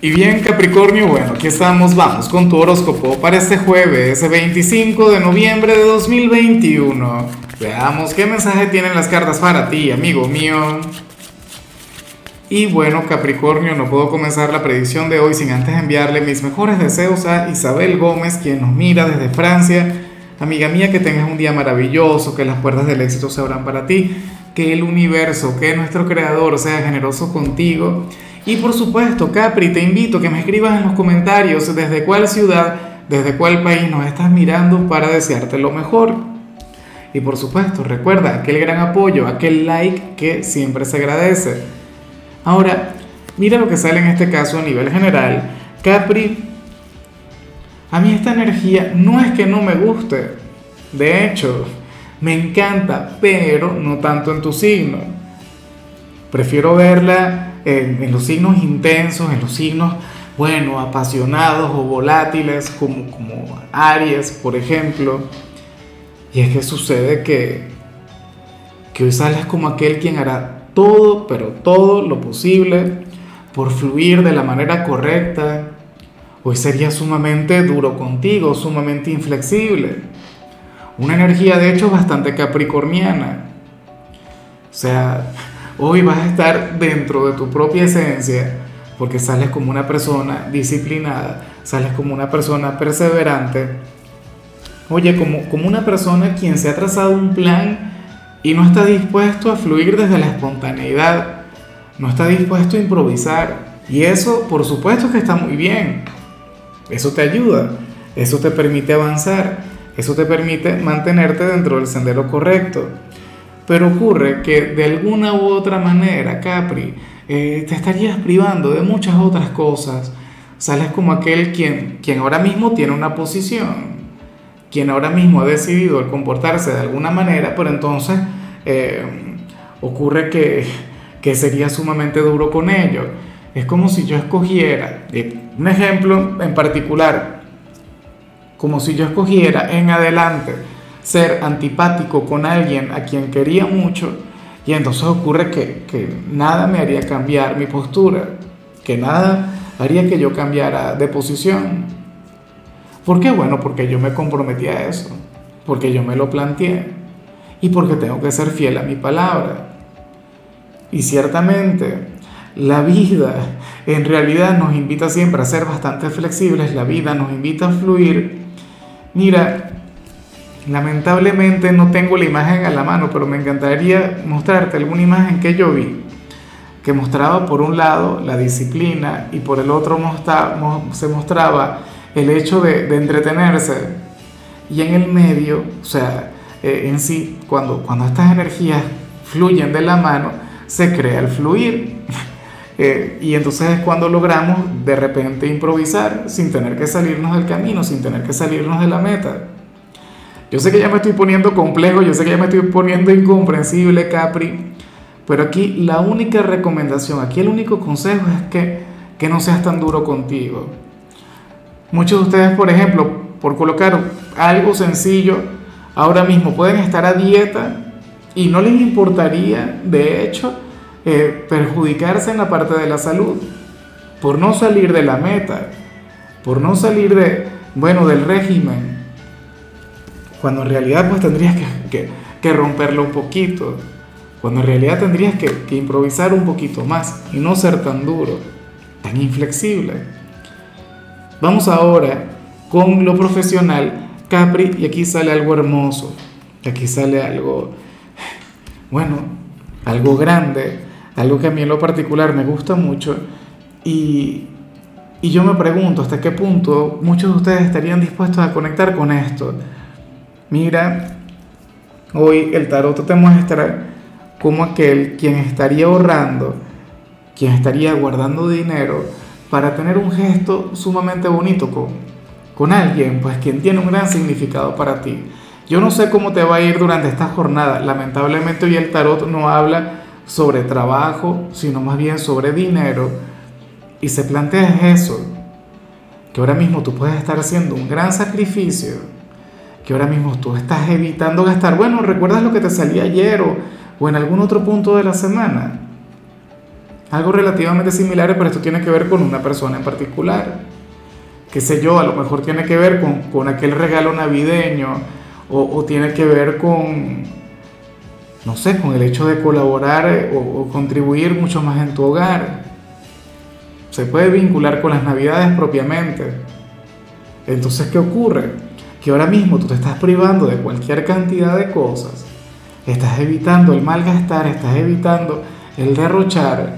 Y bien Capricornio, bueno, aquí estamos, vamos con tu horóscopo para este jueves 25 de noviembre de 2021. Veamos qué mensaje tienen las cartas para ti, amigo mío. Y bueno Capricornio, no puedo comenzar la predicción de hoy sin antes enviarle mis mejores deseos a Isabel Gómez, quien nos mira desde Francia. Amiga mía, que tengas un día maravilloso, que las puertas del éxito se abran para ti, que el universo, que nuestro creador sea generoso contigo y por supuesto, Capri, te invito a que me escribas en los comentarios desde cuál ciudad, desde cuál país nos estás mirando para desearte lo mejor. Y por supuesto, recuerda aquel gran apoyo, aquel like que siempre se agradece. Ahora, mira lo que sale en este caso a nivel general. Capri, a mí esta energía no es que no me guste. De hecho, me encanta, pero no tanto en tu signo. Prefiero verla en, los signos intensos, en los signos, bueno, apasionados o volátiles, como, como Aries, por ejemplo. Y es que sucede que, que hoy sales como aquel quien hará todo, pero todo lo posible por fluir de la manera correcta. Hoy sería sumamente duro contigo, sumamente inflexible. Una energía de hecho bastante capricorniana. O sea, Hoy vas a estar dentro de tu propia esencia porque sales como una persona disciplinada, sales como una persona perseverante. Oye, como, como una persona quien se ha trazado un plan y no está dispuesto a fluir desde la espontaneidad, no está dispuesto a improvisar. Y eso, por supuesto que está muy bien. Eso te ayuda, eso te permite avanzar, eso te permite mantenerte dentro del sendero correcto. Pero ocurre que de alguna u otra manera, Capri, eh, te estarías privando de muchas otras cosas. Sales como aquel quien, quien ahora mismo tiene una posición, quien ahora mismo ha decidido el comportarse de alguna manera, pero entonces eh, ocurre que, que sería sumamente duro con ello. Es como si yo escogiera, eh, un ejemplo en particular, como si yo escogiera en adelante ser antipático con alguien a quien quería mucho y entonces ocurre que, que nada me haría cambiar mi postura, que nada haría que yo cambiara de posición. ¿Por qué? Bueno, porque yo me comprometí a eso, porque yo me lo planteé y porque tengo que ser fiel a mi palabra. Y ciertamente la vida en realidad nos invita siempre a ser bastante flexibles, la vida nos invita a fluir. Mira, Lamentablemente no tengo la imagen a la mano, pero me encantaría mostrarte alguna imagen que yo vi, que mostraba por un lado la disciplina y por el otro se mostraba el hecho de, entretenerse. Y en el medio, o sea, eh, en sí, cuando, cuando estas energías fluyen de la mano, se crea el fluir. Eh, y entonces es cuando logramos de repente improvisar sin tener que salirnos del camino, sin tener que salirnos de la meta. Yo sé que ya me estoy poniendo complejo, yo sé que ya me estoy poniendo incomprensible, Capri, pero aquí la única recomendación, aquí el único consejo es que, que no seas tan duro contigo. Muchos de ustedes, por ejemplo, por colocar algo sencillo, ahora mismo pueden estar a dieta y no les importaría, de hecho, eh, perjudicarse en la parte de la salud, por no salir de la meta, por no salir de, bueno, del régimen, cuando en realidad pues tendrías que, que, romperlo un poquito, cuando en realidad tendrías que, que improvisar un poquito más y no ser tan duro, tan inflexible. Vamos ahora con lo profesional, Capri, y aquí sale algo hermoso, aquí sale algo, bueno, algo grande, algo que a mí en lo particular me gusta mucho, y, y yo me pregunto hasta qué punto muchos de ustedes estarían dispuestos a conectar con esto Mira, hoy el tarot te muestra como aquel quien estaría ahorrando, quien estaría guardando dinero para tener un gesto sumamente bonito con, con alguien, pues quien tiene un gran significado para ti. Yo no sé cómo te va a ir durante esta jornada. Lamentablemente hoy el tarot no habla sobre trabajo, sino más bien sobre dinero. Y se plantea eso, que ahora mismo tú puedes estar haciendo un gran sacrificio que ahora mismo tú estás evitando gastar. Bueno, ¿recuerdas lo que te salía ayer o, en algún otro punto de la semana? Algo relativamente similar, pero esto tiene que ver con una persona en particular. Qué sé yo, a lo mejor tiene que ver con, con aquel regalo navideño o, o, tiene que ver con, no sé, con el hecho de colaborar eh, o, o contribuir mucho más en tu hogar. Se puede vincular con las navidades propiamente. Entonces, ¿qué ocurre? Que ahora mismo tú te estás privando de cualquier cantidad de cosas. Estás evitando el malgastar, estás evitando el derrochar.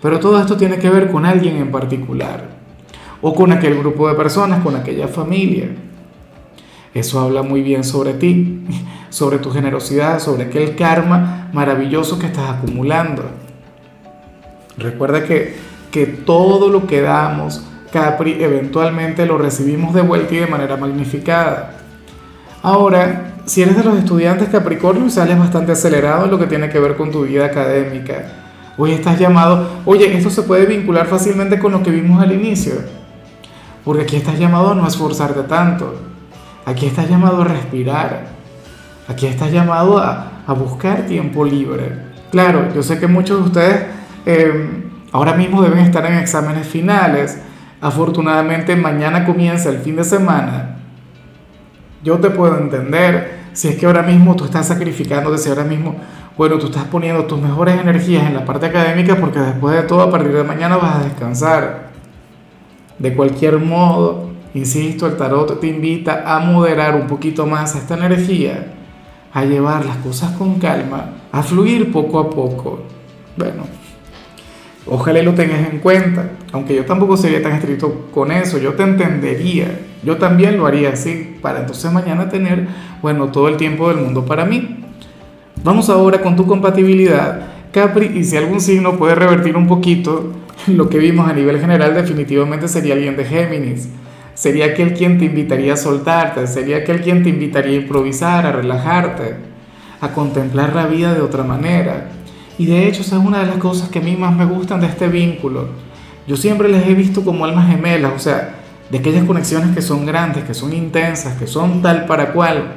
Pero todo esto tiene que ver con alguien en particular. O con aquel grupo de personas, con aquella familia. Eso habla muy bien sobre ti, sobre tu generosidad, sobre aquel karma maravilloso que estás acumulando. Recuerda que, que todo lo que damos, Capri, eventualmente lo recibimos de vuelta y de manera magnificada. Ahora, si eres de los estudiantes Capricornio sales bastante acelerado en lo que tiene que ver con tu vida académica, hoy estás llamado, oye, esto se puede vincular fácilmente con lo que vimos al inicio, porque aquí estás llamado a no esforzarte tanto, aquí estás llamado a respirar, aquí estás llamado a, a buscar tiempo libre. Claro, yo sé que muchos de ustedes eh, ahora mismo deben estar en exámenes finales, Afortunadamente mañana comienza el fin de semana. Yo te puedo entender si es que ahora mismo tú estás sacrificándote, si ahora mismo, bueno, tú estás poniendo tus mejores energías en la parte académica porque después de todo a partir de mañana vas a descansar. De cualquier modo, insisto, el tarot te invita a moderar un poquito más esta energía, a llevar las cosas con calma, a fluir poco a poco. Bueno, Ojalá lo tengas en cuenta, aunque yo tampoco sería tan estricto con eso, yo te entendería, yo también lo haría así, para entonces mañana tener, bueno, todo el tiempo del mundo para mí. Vamos ahora con tu compatibilidad, Capri, y si algún signo puede revertir un poquito lo que vimos a nivel general, definitivamente sería alguien de Géminis. Sería aquel quien te invitaría a soltarte, sería aquel quien te invitaría a improvisar, a relajarte, a contemplar la vida de otra manera y de hecho, esa es una de las cosas que a mí más me gustan de este vínculo. Yo siempre les he visto como almas gemelas, o sea, de aquellas conexiones que son grandes, que son intensas, que son tal para cual.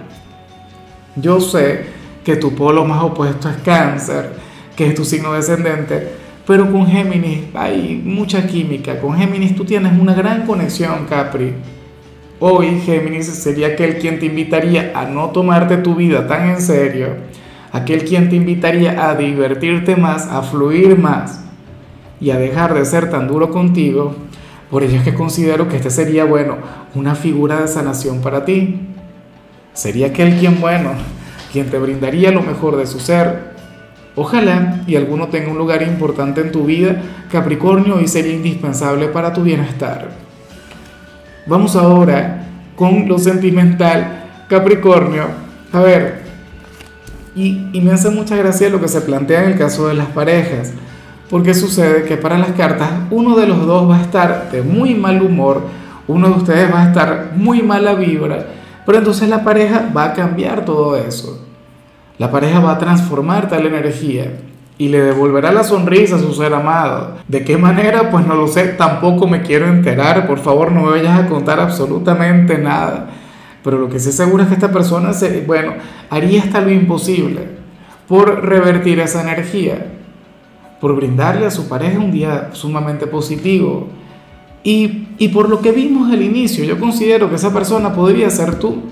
Yo sé que tu polo más opuesto es cáncer, que es tu signo descendente, pero con Géminis hay mucha química. Con Géminis tú tienes una gran conexión, Capri. Hoy Géminis sería aquel quien te invitaría a no tomarte tu vida tan en serio aquel quien te invitaría a divertirte más, a fluir más y a dejar de ser tan duro contigo. Por ello es que considero que este sería, bueno, una figura de sanación para ti. Sería aquel quien, bueno, quien te brindaría lo mejor de su ser. Ojalá y alguno tenga un lugar importante en tu vida, Capricornio, y sería indispensable para tu bienestar. Vamos ahora con lo sentimental, Capricornio. A ver, y, me hace mucha gracia lo que se plantea en el caso de las parejas, porque sucede que para las cartas uno de los dos va a estar de muy mal humor, uno de ustedes va a estar muy mala vibra, pero entonces la pareja va a cambiar todo eso. La pareja va a transformar tal energía y le devolverá la sonrisa a su ser amado. ¿De qué manera? Pues no lo sé, tampoco me quiero enterar, por favor no me vayas a contar absolutamente nada pero lo que se asegura es que esta persona, se, bueno, haría hasta lo imposible por revertir esa energía, por brindarle a su pareja un día sumamente positivo. Y, y por lo que vimos al inicio, yo considero que esa persona podría ser tú.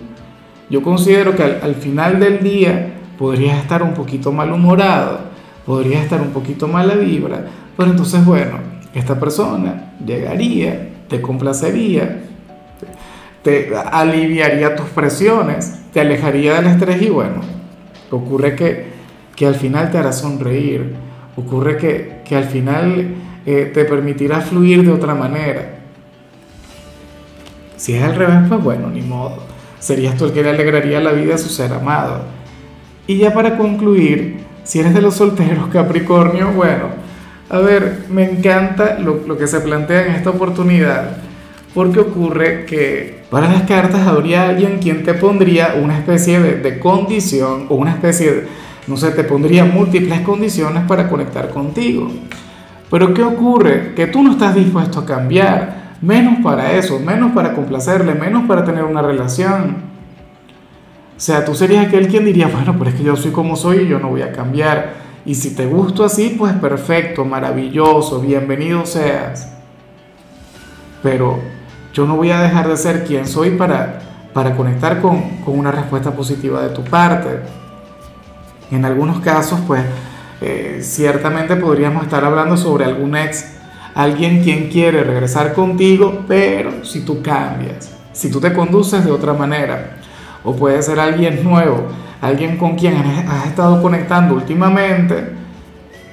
Yo considero que al, al final del día podrías estar un poquito malhumorado, podrías estar un poquito mala vibra, pero entonces, bueno, esta persona llegaría, te complacería, te aliviaría tus presiones, te alejaría del estrés y bueno, ocurre que, que al final te hará sonreír, ocurre que, que al final eh, te permitirá fluir de otra manera. Si es al revés, pues bueno, ni modo. Serías tú el que le alegraría la vida a su ser amado. Y ya para concluir, si eres de los solteros Capricornio, bueno, a ver, me encanta lo, lo que se plantea en esta oportunidad porque ocurre que para las cartas habría alguien quien te pondría una especie de, condición o una especie de, no sé, te pondría múltiples condiciones para conectar contigo. Pero ¿qué ocurre? Que tú no estás dispuesto a cambiar, menos para eso, menos para complacerle, menos para tener una relación. O sea, tú serías aquel quien diría, bueno, pero es que yo soy como soy y yo no voy a cambiar. Y si te gusto así, pues perfecto, maravilloso, bienvenido seas. Pero yo no voy a dejar de ser quien soy para, para conectar con, con una respuesta positiva de tu parte. En algunos casos, pues eh, ciertamente podríamos estar hablando sobre algún ex, alguien quien quiere regresar contigo, pero si tú cambias, si tú te conduces de otra manera, o puede ser alguien nuevo, alguien con quien has estado conectando últimamente,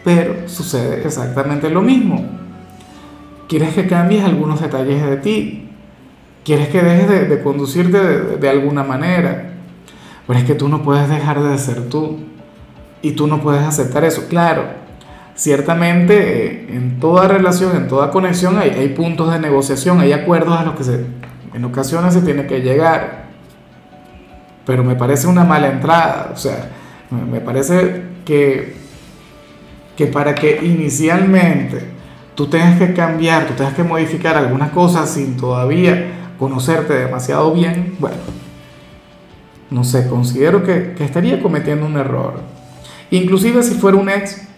pero sucede exactamente lo mismo. Quieres que cambies algunos detalles de ti, quieres que dejes de, conducirte de, alguna manera, pero es que tú no puedes dejar de ser tú. Y tú no puedes aceptar eso. Claro, ciertamente eh, en toda relación, en toda conexión hay, hay, puntos de negociación, hay acuerdos a los que se, en ocasiones se tiene que llegar. Pero me parece una mala entrada. O sea, me parece que, que para que inicialmente tú tengas que cambiar, tú tengas que modificar algunas cosas sin todavía conocerte demasiado bien, bueno, no sé, considero que, que estaría cometiendo un error. Inclusive si fuera un ex,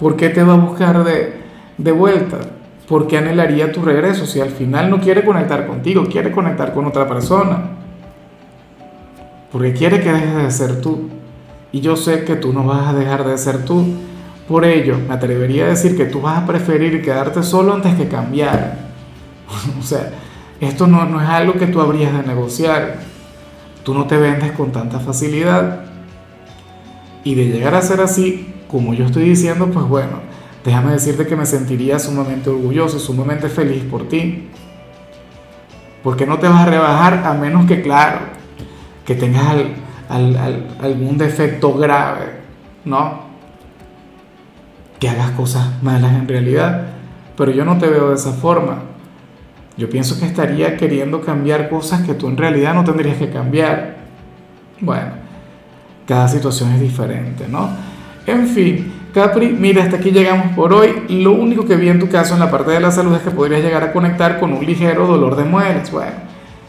¿por qué te va a buscar de, de vuelta? ¿Por qué anhelaría tu regreso si al final no quiere conectar contigo, quiere conectar con otra persona? Porque quiere que dejes de ser tú. Y yo sé que tú no vas a dejar de ser tú. Por ello, me atrevería a decir que tú vas a preferir quedarte solo antes que cambiar. o sea, esto no, no es algo que tú habrías de negociar. Tú no te vendes con tanta facilidad. Y de llegar a ser así, como yo estoy diciendo, pues bueno, déjame decirte que me sentiría sumamente orgulloso, sumamente feliz por ti. Porque no te vas a rebajar a menos que, claro, que tengas algún defecto grave, ¿no? Que hagas cosas malas en realidad. Pero yo no te veo de esa forma. Yo pienso que estaría queriendo cambiar cosas que tú en realidad no tendrías que cambiar. Bueno, cada situación es diferente, ¿no? En fin, Capri, mira, hasta aquí llegamos por hoy. Lo único que vi en tu caso en la parte de la salud es que podrías llegar a conectar con un ligero dolor de muelas. Bueno,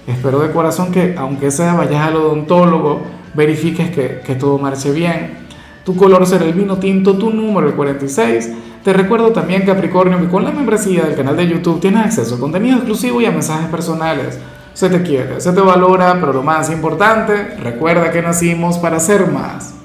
espero de corazón que, aunque sea vayas al odontólogo, verifiques que, que todo marche bien. Tu color será el vino tinto, tu número el 46. Te recuerdo también, Capricornio, que con la membresía del canal de YouTube tienes acceso a contenido exclusivo y a mensajes personales se te quiere, se te valora, pero lo más importante, recuerda que nacimos para ser más.